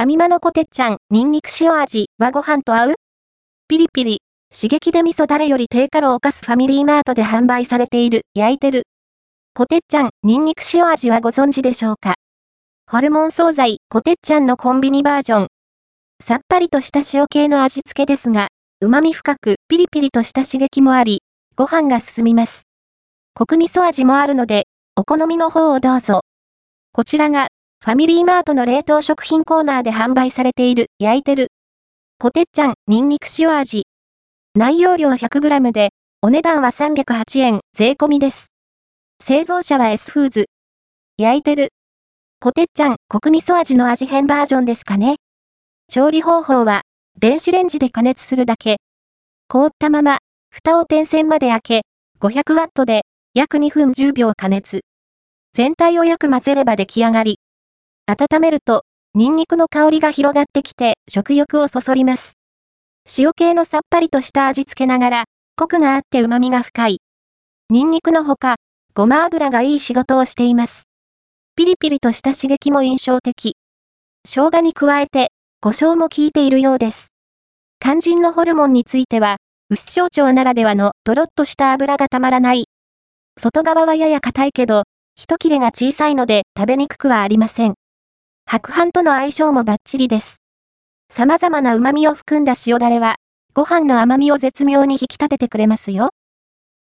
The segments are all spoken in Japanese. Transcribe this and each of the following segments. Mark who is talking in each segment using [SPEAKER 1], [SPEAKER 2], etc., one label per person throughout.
[SPEAKER 1] ファミマのコテッチャン、ニンニク塩味はご飯と合う？ピリピリ、刺激で味噌だれより低カロを犯すファミリーマートで販売されている、焼いてる。コテッチャン、ニンニク塩味はご存知でしょうか？ホルモン惣菜、コテッチャンのコンビニバージョン。さっぱりとした塩系の味付けですが、旨味深く、ピリピリとした刺激もあり、ご飯が進みます。コク味噌味もあるので、お好みの方をどうぞ。こちらが、ファミリーマートの冷凍食品コーナーで販売されている、焼いてる。コテッチャン、ニンニク塩味。内容量 100g で、お値段は308円、税込みです。製造者は S フーズ。焼いてる。コテッチャン、コク味噌味の味変バージョンですかね。調理方法は、電子レンジで加熱するだけ。凍ったまま、蓋を点線まで開け、500ワットで、約2分10秒加熱。全体をよく混ぜれば出来上がり。温めると、ニンニクの香りが広がってきて、食欲をそそります。塩系のさっぱりとした味付けながら、コクがあって旨味が深い。ニンニクのほか、ごま油がいい仕事をしています。ピリピリとした刺激も印象的。生姜に加えて、胡椒も効いているようです。肝心のホルモンについては、薄小腸ならではのとろっとした油がたまらない。外側はやや硬いけど、一切れが小さいので食べにくくはありません。白飯との相性もバッチリです。様々な旨味を含んだ塩だれは、ご飯の甘みを絶妙に引き立ててくれますよ。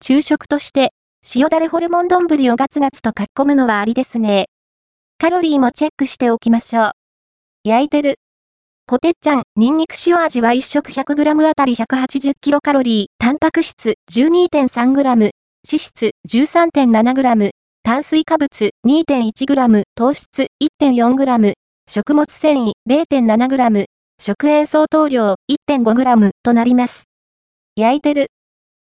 [SPEAKER 1] 昼食として、塩だれホルモン丼をガツガツとかっこむのはありですね。カロリーもチェックしておきましょう。焼いてる。ポテッチャン、ニンニク塩味は1食 100g あたり 180kcal、タンパク質 12.3g、脂質 13.7g、炭水化物 2.1g、糖質 1.4g、食物繊維 0.7g、食塩相当量 1.5g となります。焼いてる。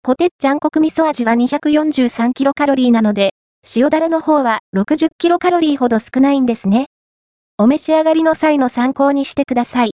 [SPEAKER 1] ポテッチャンコク味噌味は 243kcal なので、塩だれの方は 60kcal ほど少ないんですね。お召し上がりの際の参考にしてください。